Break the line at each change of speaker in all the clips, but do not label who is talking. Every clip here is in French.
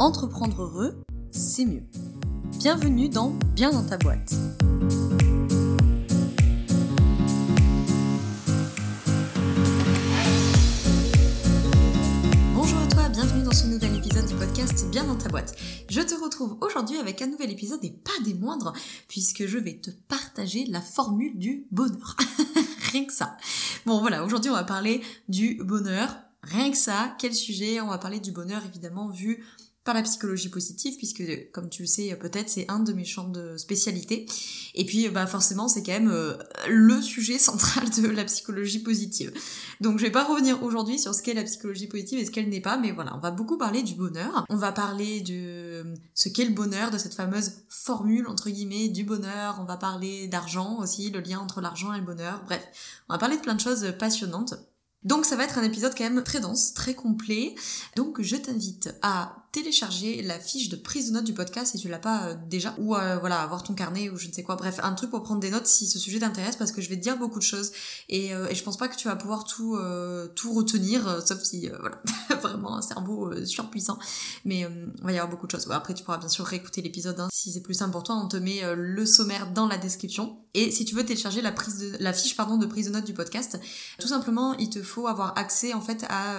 Entreprendre heureux, c'est mieux. Bienvenue dans Bien dans ta boîte. Bonjour à toi, bienvenue dans ce nouvel épisode du podcast Bien dans ta boîte. Je te retrouve aujourd'hui avec un nouvel épisode et pas des moindres, puisque je vais te partager la formule du bonheur. Rien que ça. Bon voilà, aujourd'hui on va parler du bonheur. Rien que ça, quel sujet? On va parler du bonheur évidemment vu par la psychologie positive, puisque comme tu le sais peut-être, c'est un de mes champs de spécialité. Et puis bah forcément, c'est quand même euh, le sujet central de la psychologie positive. Donc je vais pas revenir aujourd'hui sur ce qu'est la psychologie positive et ce qu'elle n'est pas, mais voilà, on va beaucoup parler du bonheur. On va parler de ce qu'est le bonheur, de cette fameuse formule entre guillemets du bonheur. On va parler d'argent aussi, le lien entre l'argent et le bonheur. Bref, on va parler de plein de choses passionnantes. Donc ça va être un épisode quand même très dense, très complet. Donc je t'invite à télécharger la fiche de prise de notes du podcast si tu l'as pas euh, déjà. Ou euh, voilà avoir ton carnet ou je ne sais quoi. Bref un truc pour prendre des notes si ce sujet t'intéresse parce que je vais te dire beaucoup de choses. Et, euh, et je pense pas que tu vas pouvoir tout tout retenir sauf si voilà vraiment un cerveau surpuissant. Mais il va y avoir beaucoup de choses. Après tu pourras bien sûr réécouter l'épisode hein. si c'est plus simple pour toi. On te met le sommaire dans la description. Et si tu veux télécharger la prise de la fiche pardon de prise de notes du podcast tout simplement il te faut avoir accès en fait à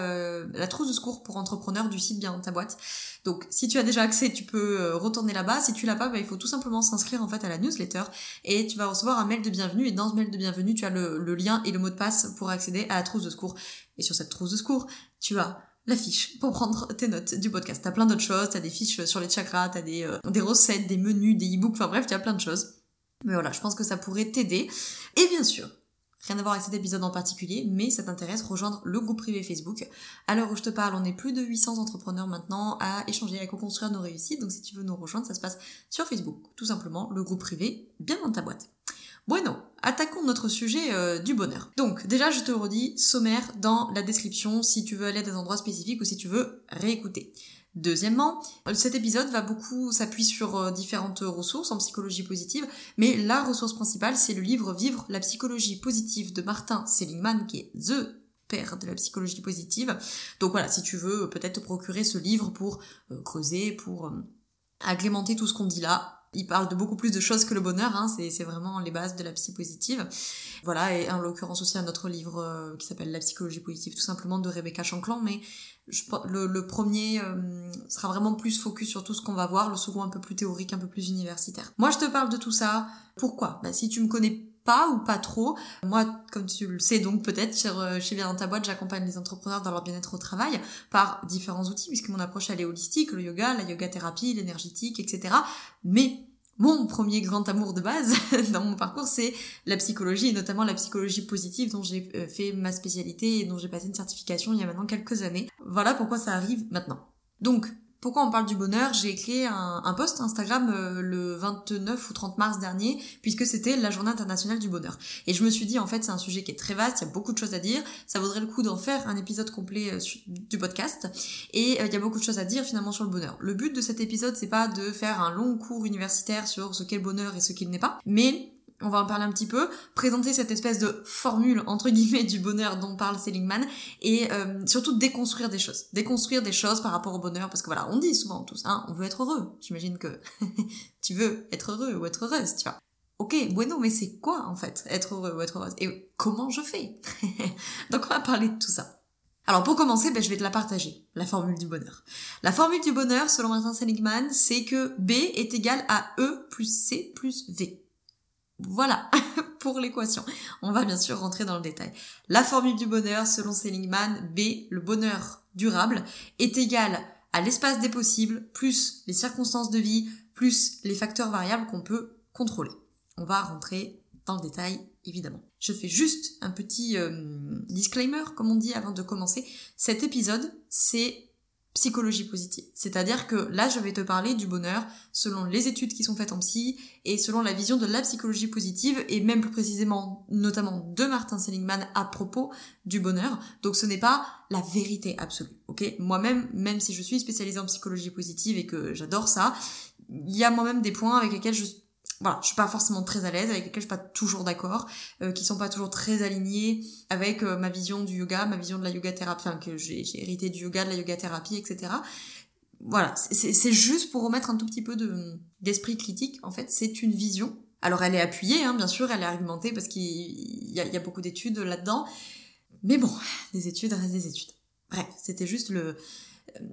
la trousse de secours pour entrepreneurs du site bien ta boîte donc si tu as déjà accès, tu peux euh, retourner là-bas. Si tu l'as pas, bah, il faut tout simplement s'inscrire en fait à la newsletter et tu vas recevoir un mail de bienvenue. Et dans ce mail de bienvenue, tu as le, lien et le mot de passe pour accéder à la trousse de secours. Et sur cette trousse de secours, tu as la fiche pour prendre tes notes du podcast. T'as plein d'autres choses, t'as des fiches sur les chakras, t'as des, euh, des recettes, des menus, des e-books, enfin bref, tu as plein de choses. Mais voilà, je pense que ça pourrait t'aider. Et bien sûr, Rien à voir avec cet épisode en particulier, mais ça t'intéresse, rejoindre le groupe privé Facebook. À l'heure où je te parle, on est plus de 800 entrepreneurs maintenant à échanger, à co-construire nos réussites. Donc si tu veux nous rejoindre, ça se passe sur Facebook. Tout simplement, le groupe privé, bien dans ta boîte. Bueno, attaquons notre sujet euh, du bonheur. Donc déjà, je te redis, sommaire dans la description si tu veux aller à des endroits spécifiques ou si tu veux réécouter. Deuxièmement, cet épisode va beaucoup s'appuyer sur euh, différentes ressources en psychologie positive, mais la ressource principale, c'est le livre Vivre la psychologie positive de Martin Seligman, qui est THE père de la psychologie positive. Donc voilà, si tu veux peut-être te procurer ce livre pour euh, creuser, pour euh, agrémenter tout ce qu'on dit là, il parle de beaucoup plus de choses que le bonheur, hein, c'est vraiment les bases de la psy positive. Voilà, et en l'occurrence aussi un autre livre euh, qui s'appelle La psychologie positive, tout simplement de Rebecca Chanclan, mais le premier euh, sera vraiment plus focus sur tout ce qu'on va voir, le second un peu plus théorique, un peu plus universitaire. Moi je te parle de tout ça, pourquoi? Bah, Si tu me connais pas ou pas trop. Moi, comme tu le sais donc peut-être, chez, chez Bien dans ta boîte, j'accompagne les entrepreneurs dans leur bien-être au travail par différents outils, puisque mon approche elle est holistique, le yoga, la yoga thérapie, l'énergétique, etc. Mais mon premier grand amour de base dans mon parcours, c'est la psychologie, et notamment la psychologie positive dont j'ai euh, fait ma spécialité et dont j'ai passé une certification il y a maintenant quelques années. Voilà pourquoi ça arrive maintenant. Donc, pourquoi on parle du bonheur? J'ai écrit un, post Instagram euh, le 29 ou 30 mars dernier, puisque c'était la journée internationale du bonheur. Et je me suis dit, en fait, c'est un sujet qui est très vaste, il y a beaucoup de choses à dire, ça vaudrait le coup d'en faire un épisode complet euh, du podcast, et euh, il y a beaucoup de choses à dire finalement sur le bonheur. Le but de cet épisode, c'est pas de faire un long cours universitaire sur ce qu'est le bonheur et ce qu'il n'est pas, mais on va en parler un petit peu, présenter cette espèce de formule entre guillemets du bonheur dont parle Seligman et euh, surtout déconstruire des choses, déconstruire des choses par rapport au bonheur parce que voilà, on dit souvent tous, hein, on veut être heureux. J'imagine que tu veux être heureux ou être heureuse, tu vois. Ok, bueno, mais c'est quoi en fait être heureux ou être heureuse? Et comment je fais? Donc on va parler de tout ça. Alors pour commencer, ben, je vais te la partager, la formule du bonheur. La formule du bonheur, selon Martin Seligman, c'est que B est égal à E plus C plus V. Voilà pour l'équation. On va bien sûr rentrer dans le détail. La formule du bonheur, selon Seligman, B, le bonheur durable, est égal à l'espace des possibles, plus les circonstances de vie, plus les facteurs variables qu'on peut contrôler. On va rentrer dans le détail, évidemment. Je fais juste un petit euh, disclaimer, comme on dit avant de commencer. Cet épisode, c'est psychologie positive. C'est-à-dire que là, je vais te parler du bonheur selon les études qui sont faites en psy et selon la vision de la psychologie positive et même plus précisément, notamment de Martin Seligman à propos du bonheur. Donc ce n'est pas la vérité absolue, ok? Moi-même, même si je suis spécialisée en psychologie positive et que j'adore ça, il y a moi-même des points avec lesquels je voilà, je suis pas forcément très à l'aise, avec lesquels je suis pas toujours d'accord, euh, qui sont pas toujours très alignés avec euh, ma vision du yoga, ma vision de la yoga thérapie, enfin que j'ai hérité du yoga, de la yoga thérapie, etc. voilà, c'est juste pour remettre un tout petit peu de d'esprit critique. En fait, c'est une vision. Alors elle est appuyée, hein, bien sûr, elle est argumentée parce qu'il y, a beaucoup d'études là-dedans. Mais bon, des études restent des études. Bref, c'était juste le,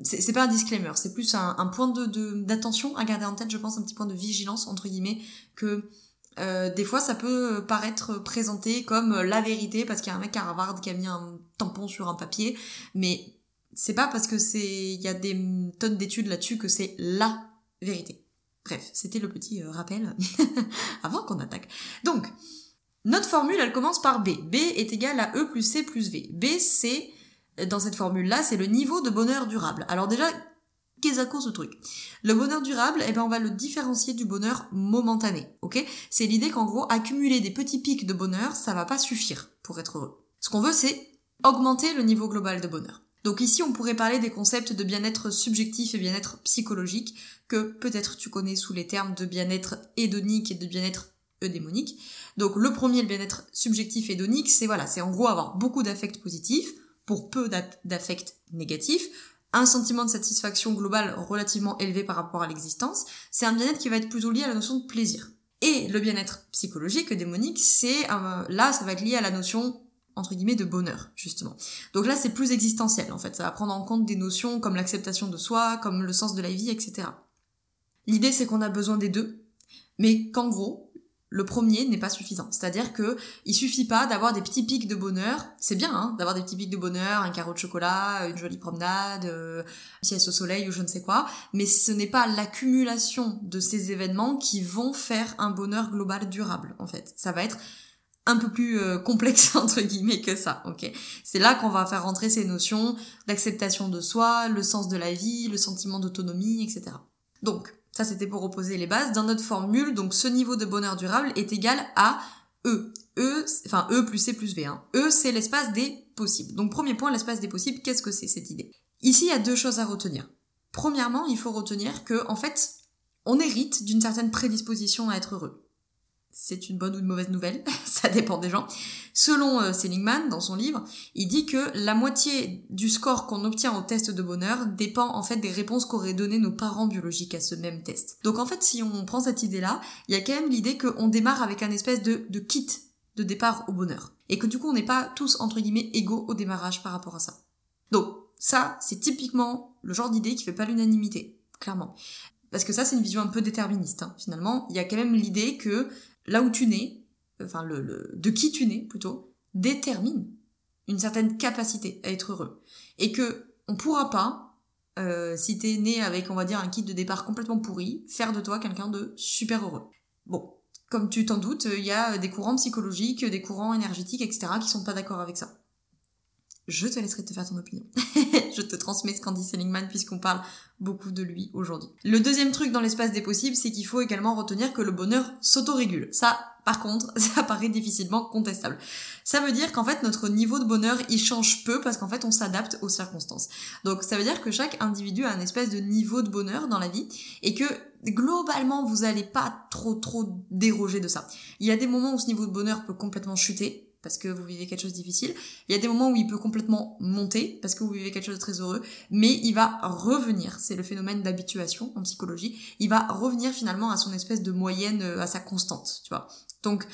c'est pas un disclaimer, c'est plus un, point d'attention à garder en tête, je pense, un petit point de vigilance entre guillemets que euh, des fois ça peut paraître présenté comme la vérité parce qu'il y a un mec à Harvard qui a mis un tampon sur un papier, mais c'est pas parce que c'est il y a des tonnes d'études là-dessus que c'est la vérité. Bref, c'était le petit euh, rappel avant qu'on attaque. Donc, notre formule, elle commence par B. B est égal à E plus C plus V. B, c'est dans cette formule-là, c'est le niveau de bonheur durable. Alors déjà, qu'est-ce que ce truc Le bonheur durable, eh ben on va le différencier du bonheur momentané, ok? C'est l'idée qu'en gros, accumuler des petits pics de bonheur, ça va pas suffire pour être heureux. Ce qu'on veut, c'est augmenter le niveau global de bonheur. Donc ici, on pourrait parler des concepts de bien-être subjectif et bien-être psychologique, que peut-être tu connais sous les termes de bien-être hédonique et de bien-être eudémonique. Donc le premier, le bien-être subjectif hédonique, c'est voilà, c'est en gros avoir beaucoup d'affects positifs, pour peu d'affects négatifs, un sentiment de satisfaction globale relativement élevé par rapport à l'existence, c'est un bien-être qui va être plutôt lié à la notion de plaisir. Et le bien-être psychologique, démonique, c'est là, ça va être lié à la notion entre guillemets de bonheur justement. Donc là, c'est plus existentiel en fait. Ça va prendre en compte des notions comme l'acceptation de soi, comme le sens de la vie, etc. L'idée, c'est qu'on a besoin des deux, mais qu'en gros, le premier n'est pas suffisant. C'est-à-dire que il suffit pas d'avoir des petits pics de bonheur. C'est bien hein, d'avoir des petits pics de bonheur, un carreau de chocolat, une jolie promenade, euh, sieste au soleil ou je ne sais quoi. Mais ce n'est pas l'accumulation de ces événements qui vont faire un bonheur global durable. En fait, ça va être un peu plus euh, complexe entre guillemets que ça. Ok, c'est là qu'on va faire rentrer ces notions d'acceptation de soi, le sens de la vie, le sentiment d'autonomie, etc. Donc ça, c'était pour reposer les bases. Dans notre formule, donc ce niveau de bonheur durable est égal à E. E, enfin E plus C plus V. Hein. E, c'est l'espace des possibles. Donc premier point, l'espace des possibles, qu'est-ce que c'est cette idée? Ici, il y a deux choses à retenir. Premièrement, il faut retenir que, en fait, on hérite d'une certaine prédisposition à être heureux c'est une bonne ou une mauvaise nouvelle, ça dépend des gens. Selon euh, Seligman, dans son livre, il dit que la moitié du score qu'on obtient au test de bonheur dépend en fait des réponses qu'auraient donné nos parents biologiques à ce même test. Donc en fait, si on prend cette idée-là, il y a quand même l'idée qu'on démarre avec un espèce de, de kit de départ au bonheur. Et que du coup, on n'est pas tous, entre guillemets, égaux au démarrage par rapport à ça. Donc, ça, c'est typiquement le genre d'idée qui fait pas l'unanimité, clairement. Parce que ça, c'est une vision un peu déterministe, hein. finalement. Il y a quand même l'idée que là où tu nais, enfin le, de qui tu nais plutôt, détermine une certaine capacité à être heureux. Et que on pourra pas, euh, si t'es né avec, on va dire, un kit de départ complètement pourri, faire de toi quelqu'un de super heureux. Bon, comme tu t'en doutes, il y a des courants psychologiques, des courants énergétiques, etc., qui sont pas d'accord avec ça. Je te laisserai te faire ton opinion. je te transmets ce qu'en dit Seligman puisqu'on parle beaucoup de lui aujourd'hui. Le deuxième truc dans l'espace des possibles, c'est qu'il faut également retenir que le bonheur s'autorégule. Ça, par contre, ça paraît difficilement contestable. Ça veut dire qu'en fait, notre niveau de bonheur, il change peu parce qu'en fait, on s'adapte aux circonstances. Donc, ça veut dire que chaque individu a un espèce de niveau de bonheur dans la vie et que globalement, vous allez pas trop trop déroger de ça. Il y a des moments où ce niveau de bonheur peut complètement chuter, parce que vous vivez quelque chose de difficile. Il y a des moments où il peut complètement monter parce que vous vivez quelque chose de très heureux, mais il va revenir. C'est le phénomène d'habituation en psychologie. Il va revenir finalement à son espèce de moyenne, euh, à sa constante, tu vois. Donc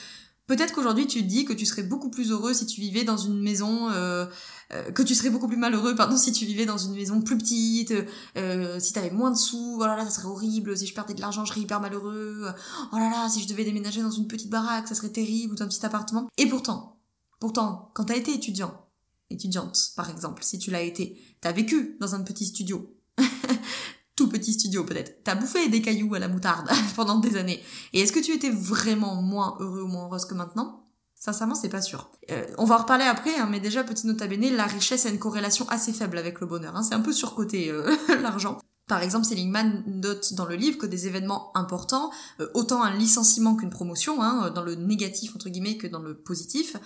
peut-être qu'aujourd'hui tu te dis que tu serais beaucoup plus heureux si tu vivais dans une maison, euh, euh, que tu serais beaucoup plus malheureux, pardon, si tu vivais dans une maison plus petite, euh, si t'avais moins de sous, oh là là, ça serait horrible. Si je perdais de l'argent, je serais hyper malheureux. Oh là là, si je devais déménager dans une petite baraque, ça serait terrible ou dans un petit appartement. Et pourtant, Pourtant, quand t'as été étudiant, étudiante par exemple, si tu l'as été, t'as vécu dans un petit studio, tout petit studio peut-être, t'as bouffé des cailloux à la moutarde pendant des années, et est-ce que tu étais vraiment moins heureux ou moins heureuse que maintenant? Sincèrement, c'est pas sûr. Euh, on va en reparler après, hein, mais déjà, petit note à bene, la richesse a une corrélation assez faible avec le bonheur. Hein. C'est un peu surcoté, euh, l'argent. Par exemple, Seligman note dans le livre que des événements importants, euh, autant un licenciement qu'une promotion, hein, dans le négatif entre guillemets que dans le positif,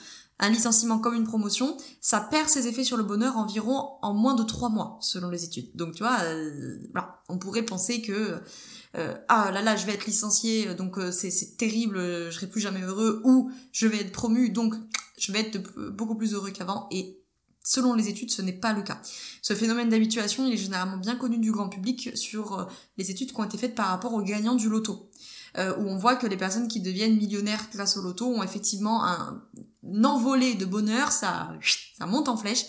un licenciement comme une promotion, ça perd ses effets sur le bonheur environ en moins de trois mois, selon les études. Donc tu vois, euh, on pourrait penser que euh, ah là là, je vais être licencié, donc c'est terrible, je serai plus jamais heureux, ou je vais être promu, donc je vais être beaucoup plus heureux qu'avant, et Selon les études, ce n'est pas le cas. Ce phénomène d'habituation, il est généralement bien connu du grand public sur euh, les études qui ont été faites par rapport aux gagnants du loto. Euh, où on voit que les personnes qui deviennent millionnaires grâce au loto ont effectivement un, envolé de bonheur, ça, ça monte en flèche,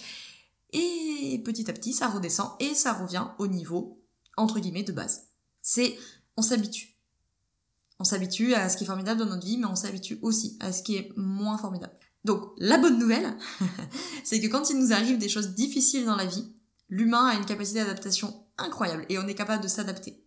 et petit à petit ça redescend et ça revient au niveau, entre guillemets, de base. C'est, on s'habitue. On s'habitue à ce qui est formidable dans notre vie, mais on s'habitue aussi à ce qui est moins formidable. Donc, la bonne nouvelle, c'est que quand il nous arrive des choses difficiles dans la vie, l'humain a une capacité d'adaptation incroyable et on est capable de s'adapter.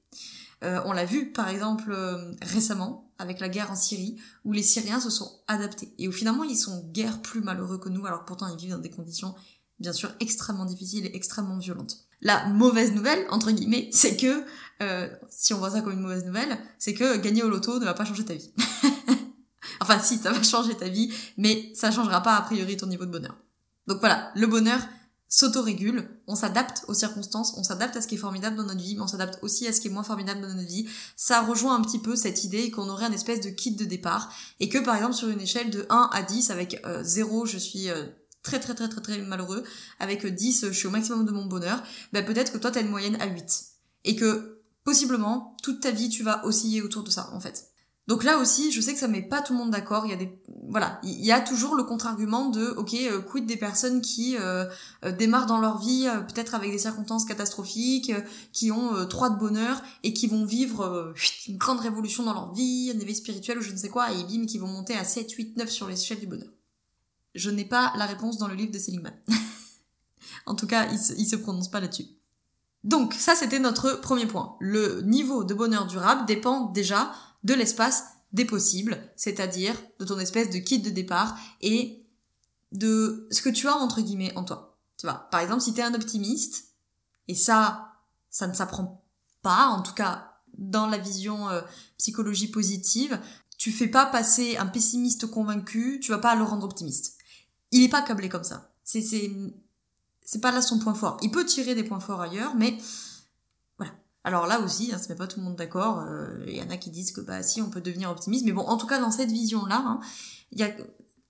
Euh, on l'a vu par exemple euh, récemment avec la guerre en Syrie où les Syriens se sont adaptés et où finalement ils sont guère plus malheureux que nous alors pourtant ils vivent dans des conditions bien sûr extrêmement difficiles et extrêmement violentes. La mauvaise nouvelle entre guillemets c'est que euh, si on voit ça comme une mauvaise nouvelle c'est que gagner au loto ne va pas changer ta vie. enfin si ça va changer ta vie mais ça changera pas a priori ton niveau de bonheur. Donc voilà le bonheur s'autorégule, on s'adapte aux circonstances, on s'adapte à ce qui est formidable dans notre vie, mais on s'adapte aussi à ce qui est moins formidable dans notre vie. Ça rejoint un petit peu cette idée qu'on aurait un espèce de kit de départ, et que par exemple sur une échelle de 1 à 10, avec 0 euh, je suis euh, très très très très très malheureux, avec 10 je suis au maximum de mon bonheur, ben peut-être que toi tu as une moyenne à 8. Et que possiblement toute ta vie tu vas osciller autour de ça en fait. Donc là aussi, je sais que ça met pas tout le monde d'accord. Il y a des, voilà, il y a toujours le contre-argument de, ok, euh, quid des personnes qui euh, euh, démarrent dans leur vie peut-être avec des circonstances catastrophiques, qui ont trois de bonheur et qui vont vivre une grande révolution dans leur vie, un éveil spirituel ou je ne sais quoi, et bim, qui vont monter à 7, 8, 9 sur l'échelle du bonheur. Je n'ai pas la réponse dans le livre de Seligman. en tout cas, il se, il se prononce pas là-dessus. Donc ça, c'était notre premier point. Le niveau de bonheur durable dépend déjà de l'espace des possibles, c'est-à-dire de ton espèce de kit de départ et de ce que tu as entre guillemets en toi. Tu vois, par exemple, si tu es un optimiste, et ça, ça ne s'apprend pas, en tout cas dans la vision euh, psychologie positive, tu fais pas passer un pessimiste convaincu, tu vas pas le rendre optimiste. Il est pas câblé comme ça. C'est c'est c'est pas là son point fort. Il peut tirer des points forts ailleurs, mais alors là aussi, hein, ça met pas tout le monde d'accord. Euh, il y en a qui disent que bah si on peut devenir optimiste, mais bon, en tout cas dans cette vision-là, hein, il y a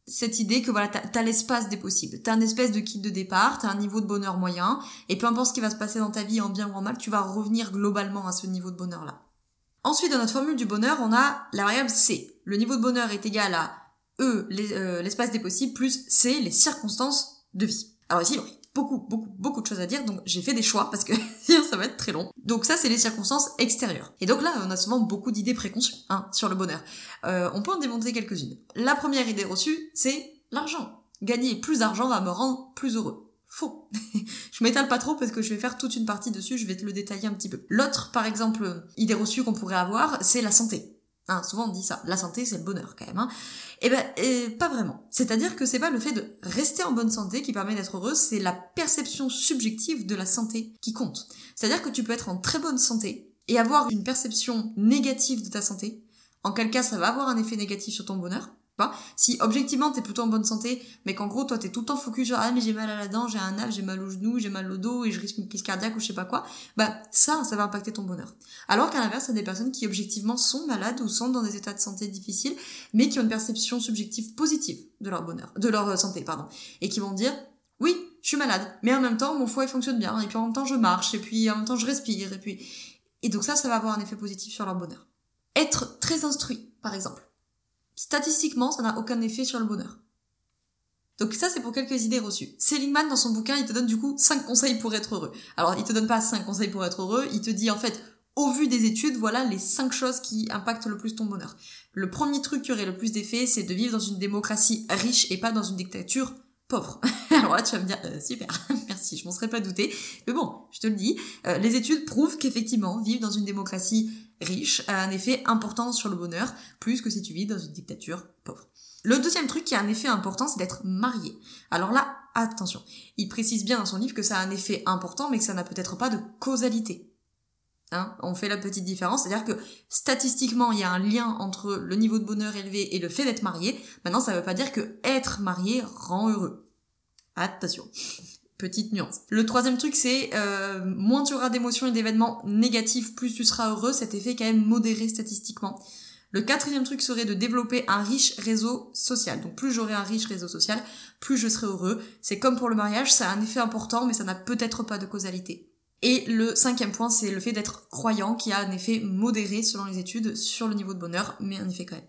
cette idée que voilà, t'as as, l'espace des possibles, t'as un espèce de kit de départ, t'as un niveau de bonheur moyen, et peu importe ce qui va se passer dans ta vie en bien ou en mal, tu vas revenir globalement à ce niveau de bonheur-là. Ensuite, dans notre formule du bonheur, on a la variable C. Le niveau de bonheur est égal à E, euh, l'espace des possibles, plus C, les circonstances de vie. Alors ici, beaucoup, beaucoup, beaucoup de choses à dire, donc j'ai fait des choix parce que ça va être très long. Donc ça, c'est les circonstances extérieures. Et donc là, on a souvent beaucoup d'idées préconçues hein, sur le bonheur. Euh, on peut en démontrer quelques-unes. La première idée reçue, c'est l'argent. Gagner plus d'argent va me rendre plus heureux. Faux. je m'étale pas trop parce que je vais faire toute une partie dessus, je vais te le détailler un petit peu. L'autre, par exemple, idée reçue qu'on pourrait avoir, c'est la santé. Hein, souvent on dit ça. La santé, c'est le bonheur quand même. Hein. Eh ben, et pas vraiment. C'est-à-dire que c'est pas le fait de rester en bonne santé qui permet d'être heureux, c'est la perception subjective de la santé qui compte. C'est-à-dire que tu peux être en très bonne santé et avoir une perception négative de ta santé. En quel cas, ça va avoir un effet négatif sur ton bonheur. Si objectivement t'es plutôt en bonne santé, mais qu'en gros toi t'es tout le temps focus sur ah mais j'ai mal à la dent, j'ai un nerf, j'ai mal au genou, j'ai mal au dos et je risque une crise cardiaque ou je sais pas quoi, bah ça, ça va impacter ton bonheur. Alors qu'à l'inverse, a des personnes qui objectivement sont malades ou sont dans des états de santé difficiles, mais qui ont une perception subjective positive de leur bonheur, de leur euh, santé, pardon, et qui vont dire oui, je suis malade, mais en même temps mon foie fonctionne bien, et puis en même temps je marche, et puis en même temps je respire, et puis et donc ça, ça va avoir un effet positif sur leur bonheur. Être très instruit, par exemple statistiquement, ça n'a aucun effet sur le bonheur. Donc ça, c'est pour quelques idées reçues. Seligman, dans son bouquin, il te donne du coup 5 conseils pour être heureux. Alors, il te donne pas 5 conseils pour être heureux, il te dit en fait, au vu des études, voilà les 5 choses qui impactent le plus ton bonheur. Le premier truc qui aurait le plus d'effet, c'est de vivre dans une démocratie riche et pas dans une dictature pauvre. Alors là, tu vas me dire, euh, super, merci, je m'en serais pas douté. Mais bon, je te le dis, euh, les études prouvent qu'effectivement, vivre dans une démocratie riche a un effet important sur le bonheur, plus que si tu vis dans une dictature pauvre. Le deuxième truc qui a un effet important, c'est d'être marié. Alors là, attention, il précise bien dans son livre que ça a un effet important, mais que ça n'a peut-être pas de causalité. Hein on fait la petite différence, c'est-à-dire que statistiquement, il y a un lien entre le niveau de bonheur élevé et le fait d'être marié. Maintenant, ça ne veut pas dire que être marié rend heureux. Attention. Petite nuance. Le troisième truc, c'est euh, moins tu auras d'émotions et d'événements négatifs, plus tu seras heureux. Cet effet est quand même modéré statistiquement. Le quatrième truc serait de développer un riche réseau social. Donc plus j'aurai un riche réseau social, plus je serai heureux. C'est comme pour le mariage, ça a un effet important, mais ça n'a peut-être pas de causalité. Et le cinquième point, c'est le fait d'être croyant, qui a un effet modéré selon les études sur le niveau de bonheur, mais un effet quand même.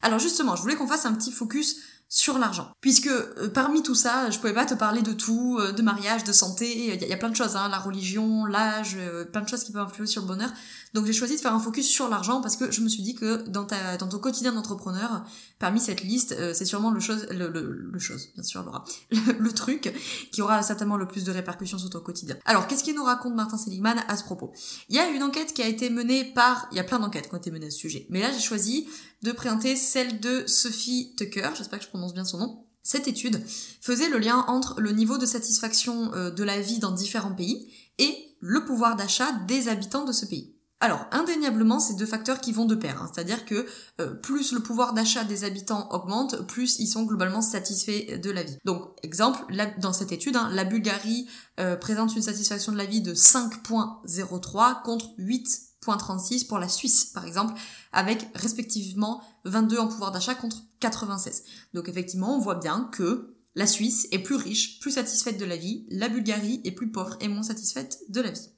Alors justement, je voulais qu'on fasse un petit focus sur l'argent. Puisque euh, parmi tout ça, je pouvais pas te parler de tout, euh, de mariage, de santé, il y, a plein de choses, hein, la religion, l'âge, euh, plein de choses qui peuvent influer sur le bonheur. Donc j'ai choisi de faire un focus sur l'argent parce que je me suis dit que dans, ta, dans ton quotidien d'entrepreneur, parmi cette liste, c'est sûrement le chose, le, le, chose, bien sûr Laura, le, truc qui aura certainement le plus de répercussions sur ton quotidien. Alors qu'est-ce qu'il nous raconte Martin Seligman à ce propos? Il y a une enquête qui a été menée par, il y a plein d'enquêtes qui ont été menées à ce sujet, mais là j'ai choisi de présenter celle de Sophie Tucker, j'espère que je prononce bien son nom. Cette étude faisait le lien entre le niveau de satisfaction euh, de la vie dans différents pays et le pouvoir d'achat des habitants de ce pays. Alors, indéniablement, c'est deux facteurs qui vont de pair. Hein. C'est-à-dire que euh, plus le pouvoir d'achat des habitants augmente, plus ils sont globalement satisfaits de la vie. Donc, exemple, dans cette étude, hein, la Bulgarie euh, présente une satisfaction de la vie de 5.03 contre 8.36 pour la Suisse, par exemple, avec respectivement 22 en pouvoir d'achat contre 96. Donc effectivement, on voit bien que la Suisse est plus riche, plus satisfaite de la vie, la Bulgarie est plus pauvre et moins satisfaite de la vie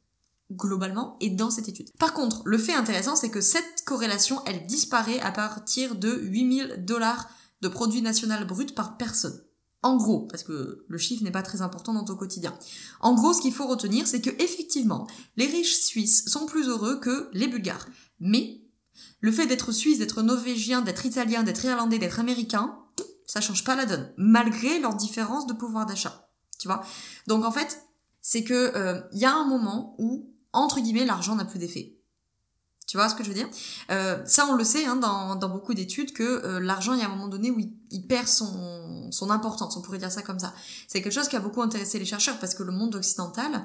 globalement et dans cette étude. Par contre, le fait intéressant, c'est que cette corrélation, elle disparaît à partir de 8000 dollars de produit national brut par personne. En gros, parce que le chiffre n'est pas très important dans ton quotidien. En gros, ce qu'il faut retenir, c'est que effectivement, les riches suisses sont plus heureux que les bulgares. Mais le fait d'être suisse, d'être norvégien, d'être italien, d'être irlandais, d'être américain, ça change pas la donne, malgré leurs différences de pouvoir d'achat. Tu vois? Donc en fait, c'est que il euh, y a un moment où entre guillemets, l'argent n'a plus d'effet. Tu vois ce que je veux dire? Euh, Ça, on le sait hein, dans, dans, beaucoup d'études que euh, l'argent, il y a un moment donné où il, perd son, son, importance, on pourrait dire ça comme ça. C'est quelque chose qui a beaucoup intéressé les chercheurs parce que le monde occidental,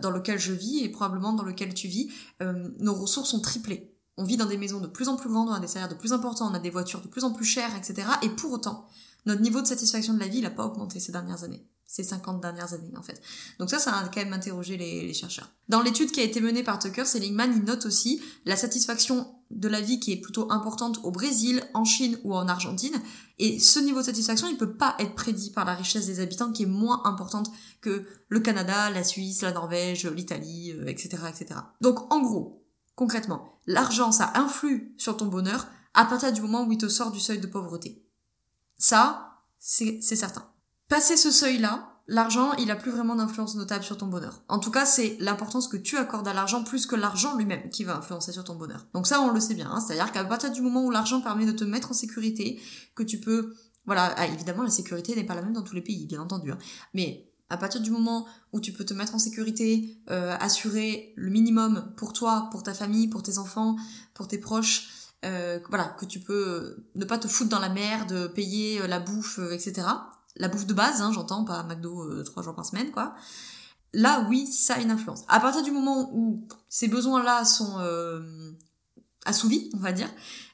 dans lequel je vis et probablement dans lequel tu vis, nos ressources sont triplées. On vit dans des maisons de plus en plus grandes, on a des salaires de plus importants, on a des voitures de plus en plus chères, etc. Et pour autant, notre niveau de satisfaction de la vie n'a pas augmenté ces dernières années ces 50 dernières années en fait. Donc ça, ça a quand même interrogé les, chercheurs. Dans l'étude qui a été menée par Tucker, Seligman, il note aussi la satisfaction de la vie qui est plutôt importante au Brésil, en Chine ou en Argentine. Et ce niveau de satisfaction, il peut pas être prédit par la richesse des habitants qui est moins importante que le Canada, la Suisse, la Norvège, l'Italie, etc., euh, etc. Donc en gros, concrètement, l'argent, ça influe sur ton bonheur à partir du moment où il te sort du seuil de pauvreté. Ça, c'est certain. Passer ce seuil-là, l'argent, il a plus vraiment d'influence notable sur ton bonheur. En tout cas, c'est l'importance que tu accordes à l'argent plus que l'argent lui-même qui va influencer sur ton bonheur. Donc ça, on le sait bien. Hein. C'est-à-dire qu'à partir du moment où l'argent permet de te mettre en sécurité, que tu peux... Voilà, ah, évidemment, la sécurité n'est pas la même dans tous les pays, bien entendu. Hein. Mais à partir du moment où tu peux te mettre en sécurité, euh, assurer le minimum pour toi, pour ta famille, pour tes enfants, pour tes proches, euh, voilà, que tu peux ne pas te foutre dans la merde, payer euh, la bouffe, etc la bouffe de base, hein, j'entends, pas McDo euh, trois jours par semaine, quoi. Là, oui, ça a une influence. À partir du moment où ces besoins-là sont euh, assouvis, on va dire,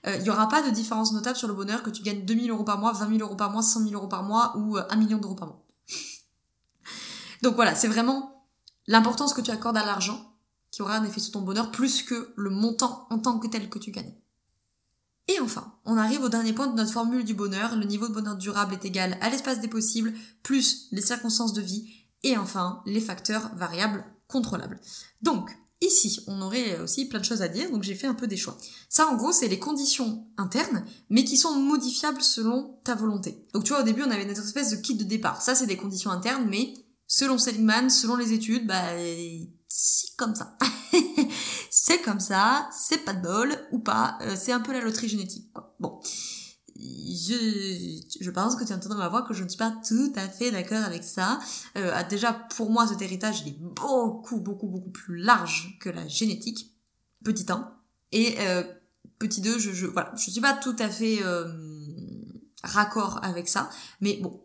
euh, il n'y aura pas de différence notable sur le bonheur que tu gagnes 2000 euros par mois, 20 000 euros par mois, 100 000 euros par mois ou 1 million d'euros par mois. Donc voilà, c'est vraiment l'importance que tu accordes à l'argent qui aura un effet sur ton bonheur plus que le montant en tant que tel que tu gagnes. Et enfin, on arrive au dernier point de notre formule du bonheur. Le niveau de bonheur durable est égal à l'espace des possibles plus les circonstances de vie et enfin les facteurs variables contrôlables. Donc, ici, on aurait aussi plein de choses à dire, donc j'ai fait un peu des choix. Ça, en gros, c'est les conditions internes, mais qui sont modifiables selon ta volonté. Donc tu vois, au début, on avait notre espèce de kit de départ. Ça, c'est des conditions internes, mais selon Seligman, selon les études, bah, c'est comme ça. c'est comme ça, c'est pas de bol ou pas, euh, c'est un peu la loterie génétique, quoi. Bon. Je, je pense que tu entends dans ma voix que je ne suis pas tout à fait d'accord avec ça. Euh, déjà, pour moi, cet héritage, il est beaucoup, beaucoup, beaucoup plus large que la génétique. Petit 1. Et euh, petit 2, je, je, voilà, je suis pas tout à fait euh, raccord avec ça. Mais bon,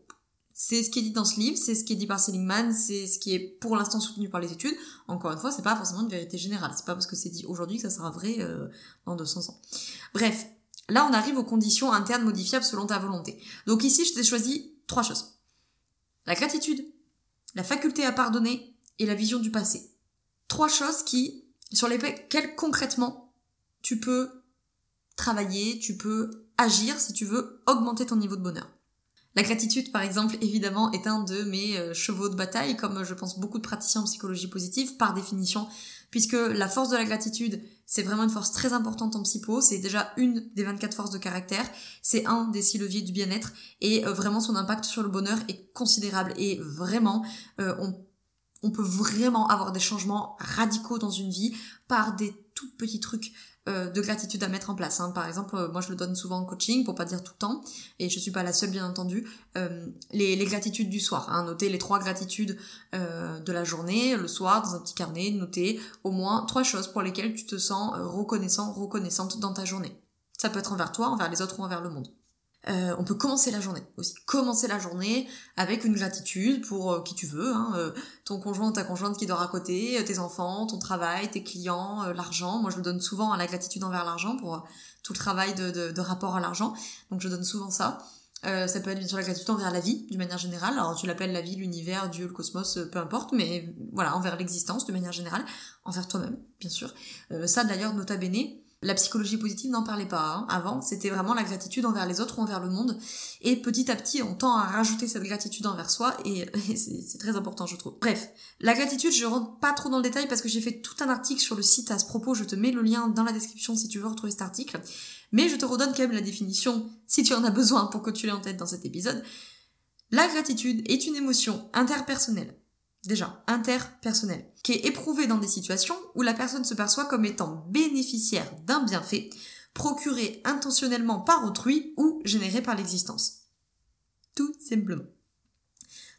c'est ce qui est dit dans ce livre, c'est ce qui est dit par Seligman, c'est ce qui est pour l'instant soutenu par les études. Encore une fois, c'est pas forcément une vérité générale. C'est pas parce que c'est dit aujourd'hui que ça sera vrai euh, dans 200 ans. Bref, là on arrive aux conditions internes modifiables selon ta volonté. Donc ici, je t'ai choisi trois choses. La gratitude, la faculté à pardonner et la vision du passé. Trois choses qui, sur lesquelles concrètement, tu peux travailler, tu peux agir si tu veux augmenter ton niveau de bonheur. La gratitude, par exemple, évidemment, est un de mes euh, chevaux de bataille, comme je pense beaucoup de praticiens en psychologie positive, par définition, puisque la force de la gratitude, c'est vraiment une force très importante en psycho, c'est déjà une des 24 forces de caractère, c'est un des six leviers du bien-être, et euh, vraiment son impact sur le bonheur est considérable, et vraiment, euh, on peut vraiment avoir des changements radicaux dans une vie par des tout petits trucs euh, de gratitude à mettre en place. Hein. Par exemple, euh, moi je le donne souvent en coaching, pour pas dire tout le temps, et je suis pas la seule bien entendu, euh, les, gratitudes du soir. Hein. Noter les trois gratitudes de la journée, le soir, dans un petit carnet, noter au moins trois choses pour lesquelles tu te sens reconnaissant, reconnaissante dans ta journée. Ça peut être envers toi, envers les autres ou envers le monde. Euh, on peut commencer la journée aussi. Commencer la journée avec une gratitude pour euh, qui tu veux, hein, euh, ton conjoint ta conjointe qui dort à côté, tes enfants, ton travail, tes clients, l'argent. Moi, je le donne souvent à la gratitude envers l'argent pour tout le travail de, rapport à l'argent. Donc, je donne souvent ça. ça peut être bien sûr la gratitude envers la vie, d'une manière générale. Alors, tu l'appelles la vie, l'univers, Dieu, le cosmos, peu importe, mais voilà, envers l'existence, d'une manière générale, envers toi-même, bien sûr. ça, d'ailleurs, nota bene, la psychologie positive n'en parlait pas hein. avant, c'était vraiment la gratitude envers les autres ou envers le monde. Et petit à petit, on tend à rajouter cette gratitude envers soi et, c'est très important, je trouve. Bref, la gratitude, je rentre pas trop dans le détail parce que j'ai fait tout un article sur le site à ce propos, je te mets le lien dans la description si tu veux retrouver cet article. Mais je te redonne quand même la définition si tu en as besoin pour que tu l'aies en tête dans cet épisode. La gratitude est une émotion interpersonnelle déjà interpersonnel, qui est éprouvé dans des situations où la personne se perçoit comme étant bénéficiaire d'un bienfait procuré intentionnellement par autrui ou généré par l'existence. Tout simplement.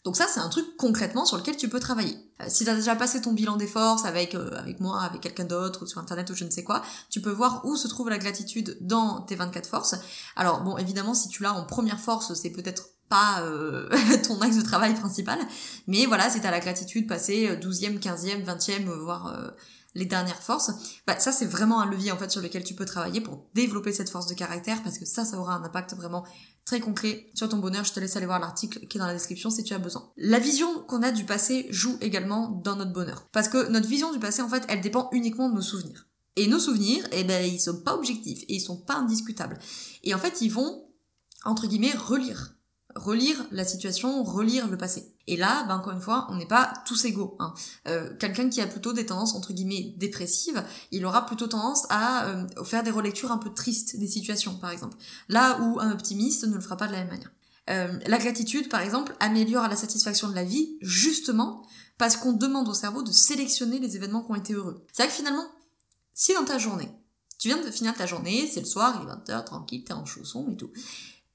Donc ça, c'est un truc concrètement sur lequel tu peux travailler. Euh, si tu as déjà passé ton bilan des forces avec, euh, avec moi, avec quelqu'un d'autre, sur Internet, ou je ne sais quoi, tu peux voir où se trouve la gratitude dans tes 24 forces. Alors bon, évidemment, si tu l'as en première force, c'est peut-être pas euh, ton axe de travail principal. Mais voilà, c'est à la gratitude passer 12e, 15e, 20e, voire euh, les dernières forces. Bah, ça, c'est vraiment un levier en fait sur lequel tu peux travailler pour développer cette force de caractère parce que ça, ça aura un impact vraiment très concret sur ton bonheur. Je te laisse aller voir l'article qui est dans la description si tu as besoin. La vision qu'on a du passé joue également dans notre bonheur. Parce que notre vision du passé, en fait, elle dépend uniquement de nos souvenirs. Et nos souvenirs, eh ben, ils sont pas objectifs et ils sont pas indiscutables. Et en fait, ils vont, entre guillemets, relire relire la situation, relire le passé. Et là, ben encore une fois, on n'est pas tous égaux. Hein. Euh, quelqu'un qui a plutôt des tendances entre guillemets dépressives, il aura plutôt tendance à euh, faire des relectures un peu tristes des situations, par exemple. Là où un optimiste ne le fera pas de la même manière. Euh, la gratitude, par exemple, améliore la satisfaction de la vie, justement parce qu'on demande au cerveau de sélectionner les événements qui ont été heureux. C'est vrai que finalement, si dans ta journée, tu viens de finir ta journée, c'est le soir, il est 20h, tranquille, t'es en chausson et tout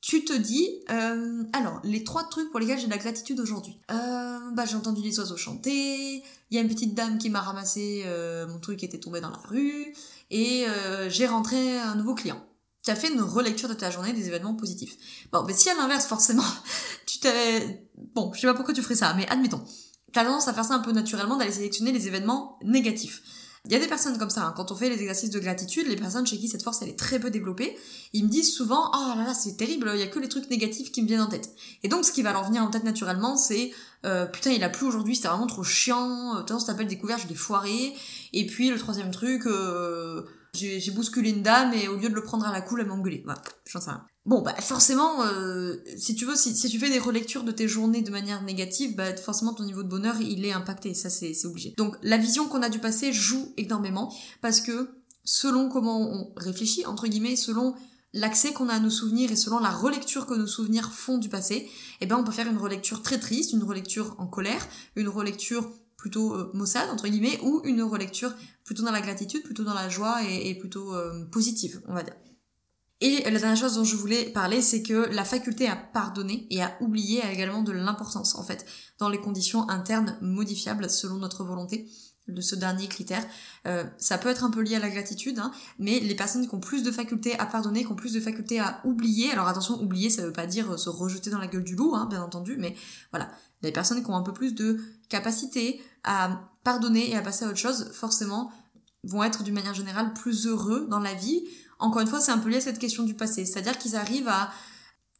tu te dis, euh, alors, les trois trucs pour lesquels j'ai de la gratitude aujourd'hui. Euh, bah, j'ai entendu les oiseaux chanter, il y a une petite dame qui m'a ramassé euh, mon truc qui était tombé dans la rue, et j'ai rentré un nouveau client. Tu as fait une relecture de ta journée des événements positifs. Bon, mais si à l'inverse, forcément, tu t'avais... Bon, je sais pas pourquoi tu ferais ça, mais admettons. T'as tendance à faire ça un peu naturellement, d'aller sélectionner les événements négatifs. Il y a des personnes comme ça, hein. quand on fait les exercices de gratitude, les personnes chez qui cette force elle est très peu développée, ils me disent souvent Oh là là, c'est terrible, il y a que les trucs négatifs qui me viennent en tête. Et donc ce qui va leur venir en tête naturellement, c'est euh, Putain, il a plu aujourd'hui, c'était vraiment trop chiant, euh, ça s'appelle découvert, je l'ai foiré. Et puis le troisième truc, euh, j'ai bousculé une dame et au lieu de le prendre à la cool, elle m'a engueulé. Voilà, j'en sais rien. Bon, bah forcément, euh, si tu veux, si, tu fais des relectures de tes journées de manière négative, bah forcément ton niveau de bonheur, il est impacté, ça c'est obligé. Donc la vision qu'on a du passé joue énormément, parce que selon comment on réfléchit, entre guillemets, selon l'accès qu'on a à nos souvenirs et selon la relecture que nos souvenirs font du passé, eh ben on peut faire une relecture très triste, une relecture en colère, une relecture plutôt euh, maussade entre guillemets, ou une relecture plutôt dans la gratitude, plutôt dans la joie et, et plutôt euh, positive, on va dire. Et la dernière chose dont je voulais parler, c'est que la faculté à pardonner et à oublier a également de l'importance, en fait, dans les conditions internes modifiables selon notre volonté de ce dernier critère. Euh, ça peut être un peu lié à la gratitude, hein, mais les personnes qui ont plus de faculté à pardonner, qui ont plus de faculté à oublier, alors attention, oublier, ça veut pas dire se rejeter dans la gueule du loup, hein, bien entendu, mais voilà, les personnes qui ont un peu plus de capacité à pardonner et à passer à autre chose, forcément, vont être d'une manière générale plus heureux dans la vie, encore une fois, c'est un peu lié à cette question du passé. C'est-à-dire qu'ils arrivent à,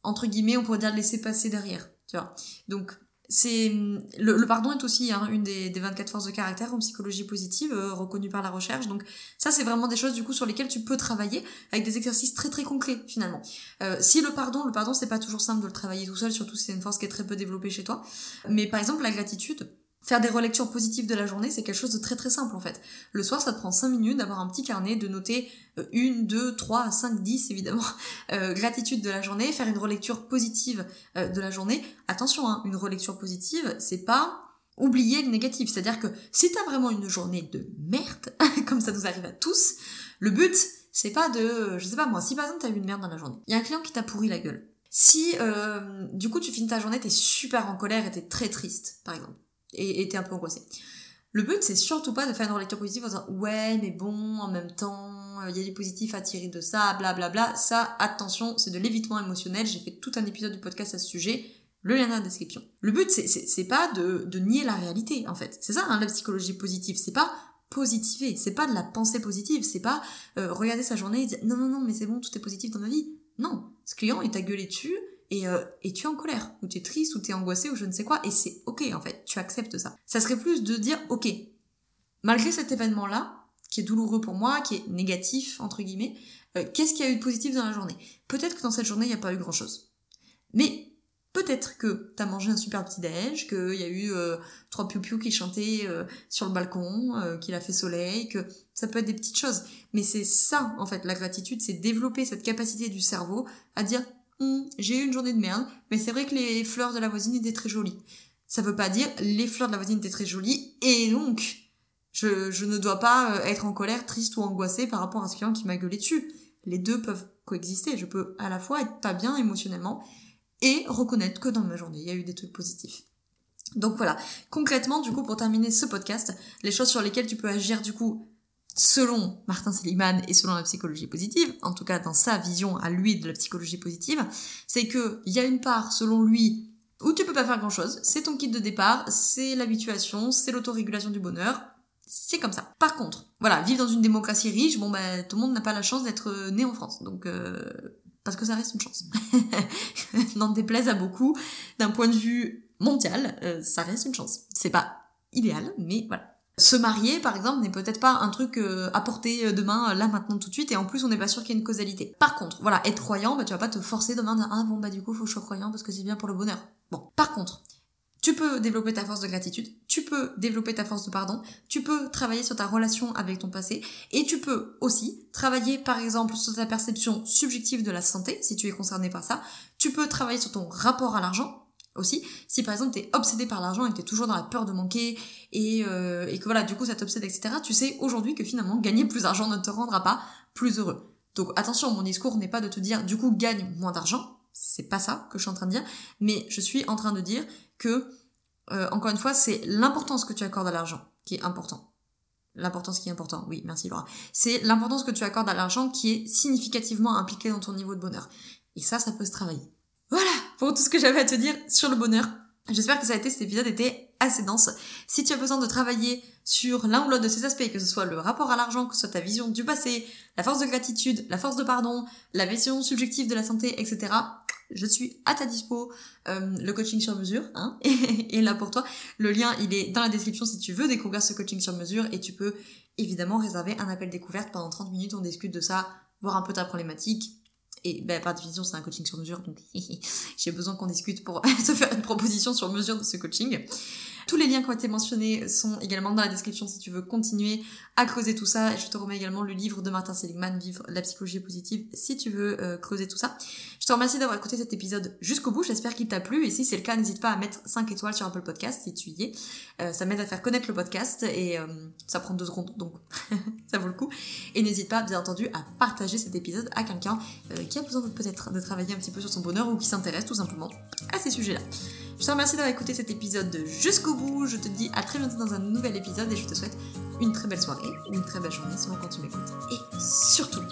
entre guillemets, on pourrait dire laisser passer derrière. Tu vois. Donc, c'est le, pardon est aussi hein, une des, des, 24 forces de caractère en psychologie positive euh, reconnue par la recherche donc ça c'est vraiment des choses du coup sur lesquelles tu peux travailler avec des exercices très très concrets finalement euh, si le pardon le pardon c'est pas toujours simple de le travailler tout seul surtout si c'est une force qui est très peu développée chez toi mais par exemple la gratitude Faire des relectures positives de la journée, c'est quelque chose de très très simple en fait. Le soir, ça te prend 5 minutes d'avoir un petit carnet, de noter euh, une, deux, trois, cinq, dix évidemment, euh, gratitude de la journée, faire une relecture positive euh, de la journée. Attention, hein, une relecture positive, c'est pas oublier le négatif. C'est-à-dire que si t'as vraiment une journée de merde, comme ça nous arrive à tous, le but, c'est pas de, je sais pas moi, si par exemple t'as eu une merde dans la journée, il y a un client qui t'a pourri la gueule. Si du coup tu finis ta journée, t'es super en colère et t'es très triste, par exemple et était un peu angoissé. Le but, c'est surtout pas de faire une relecture positive en disant ouais, mais bon, en même temps, il y a du positif à tirer de ça, blablabla. Bla, bla. Ça, attention, c'est de l'évitement émotionnel. J'ai fait tout un épisode du podcast à ce sujet. Le lien dans la description. Le but, c'est pas de, de nier la réalité, en fait. C'est ça, hein, la psychologie positive. C'est pas positiver. C'est pas de la pensée positive. C'est pas euh, regarder sa journée et dire non, non, non, mais c'est bon, tout est positif dans ma vie. Non. Ce client, il t'a gueulé dessus et, euh, et tu es en colère, ou tu es triste, ou tu es angoissé, ou je ne sais quoi, et c'est ok en fait, tu acceptes ça. Ça serait plus de dire ok, malgré cet événement-là, qui est douloureux pour moi, qui est négatif, entre guillemets, euh, qu'est-ce qu'il y a eu de positif dans la journée? Peut-être que dans cette journée, il n'y a pas eu grand-chose. Mais peut-être que tu as mangé un super petit déj, qu'il y a eu euh, trois piou qui chantaient euh, sur le balcon, qu'il a fait soleil, que ça peut être des petites choses. Mais c'est ça, en fait, la gratitude, c'est développer cette capacité du cerveau à dire Hum, j'ai eu une journée de merde, mais c'est vrai que les fleurs de la voisine étaient très jolies. Ça veut pas dire les fleurs de la voisine étaient très jolies et donc je, je ne dois pas euh, être en colère, triste ou angoissée par rapport à ce client qui m'a gueulé dessus. Les deux peuvent coexister. Je peux à la fois être pas bien émotionnellement et reconnaître que dans ma journée, il y a eu des trucs positifs. Donc voilà, concrètement, du coup, pour terminer ce podcast, les choses sur lesquelles tu peux agir, du coup, selon Martin Seligman et selon la psychologie positive, en tout cas dans sa vision à lui de la psychologie positive, c'est que il y a une part selon lui où tu peux pas faire grand chose, c'est ton kit de départ, c'est l'habituation, c'est l'autorégulation du bonheur, c'est comme ça. Par contre, voilà, vivre dans une démocratie riche, bon bah tout le monde n'a pas la chance d'être euh, né en France, donc euh, parce que ça reste une chance. N'en déplaise à beaucoup, d'un point de vue mondial, euh, ça reste une chance. C'est pas idéal, mais voilà. Se marier, par exemple, n'est peut-être pas un truc euh, à porter euh, demain, euh, là, maintenant, tout de suite, et en plus, on n'est pas sûr qu'il y ait une causalité. Par contre, voilà, être croyant, bah, tu vas pas te forcer demain de dire, ah bon, bah, du coup, faut que je sois croyant parce que c'est bien pour le bonheur. Bon. Par contre, tu peux développer ta force de gratitude, tu peux développer ta force de pardon, tu peux travailler sur ta relation avec ton passé, et tu peux aussi travailler par exemple sur ta perception subjective de la santé, si tu es concerné par ça, tu peux travailler sur ton rapport à l'argent, aussi. Si par exemple t'es obsédé par l'argent et que t'es toujours dans la peur de manquer et, euh, et que voilà, du coup ça t'obsède, etc., tu sais aujourd'hui que finalement gagner plus d'argent ne te rendra pas plus heureux. Donc attention, mon discours n'est pas de te dire du coup gagne moins d'argent, c'est pas ça que je suis en train de dire, mais je suis en train de dire que, euh, encore une fois, c'est l'importance que tu accordes à l'argent qui est important. L'importance qui est important, oui, merci Laura. C'est l'importance que tu accordes à l'argent qui est significativement impliquée dans ton niveau de bonheur. Et ça, ça peut se travailler. Voilà pour tout ce que j'avais à te dire sur le bonheur. J'espère que ça a été, cet épisode était assez dense. Si tu as besoin de travailler sur l'un ou l'autre de ces aspects, que ce soit le rapport à l'argent, que ce soit ta vision du passé, la force de gratitude, la force de pardon, la vision subjective de la santé, etc., je suis à ta dispo. Euh, le coaching sur mesure hein, est là pour toi. Le lien, il est dans la description si tu veux découvrir ce coaching sur mesure et tu peux évidemment réserver un appel découverte pendant 30 minutes. On discute de ça, voir un peu ta problématique et ben, par définition, c'est un coaching sur mesure, donc j'ai besoin qu'on discute pour te faire une proposition sur mesure de ce coaching. Tous les liens qui ont été mentionnés sont également dans la description si tu veux continuer à creuser tout ça. Et je te remets également le livre de Martin Seligman, Vivre la psychologie positive, si tu veux euh, creuser tout ça. Je te remercie d'avoir écouté cet épisode jusqu'au bout. J'espère qu'il t'a plu. Et si c'est le cas, n'hésite pas à mettre 5 étoiles sur Apple Podcast si tu y es. Euh, ça m'aide à faire connaître le podcast et euh, ça prend deux secondes, donc ça vaut le coup. Et n'hésite pas, bien entendu, à partager cet épisode à quelqu'un qui a besoin peut-être de travailler un petit peu sur son bonheur ou qui s'intéresse tout simplement à ces sujets-là. Je te remercie d'avoir écouté cet épisode jusqu'au Je te dis à très bientôt dans un nouvel épisode et je te souhaite une très belle soirée une très belle journée selon quand tu m'écoutes. Et surtout,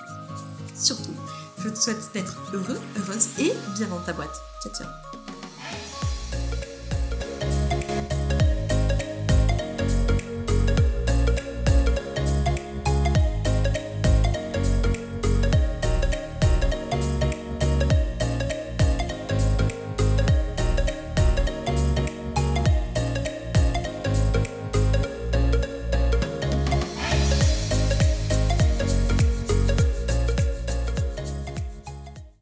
surtout, je te souhaite d'être heureux, heureuse et bien dans ta boîte. Ciao ciao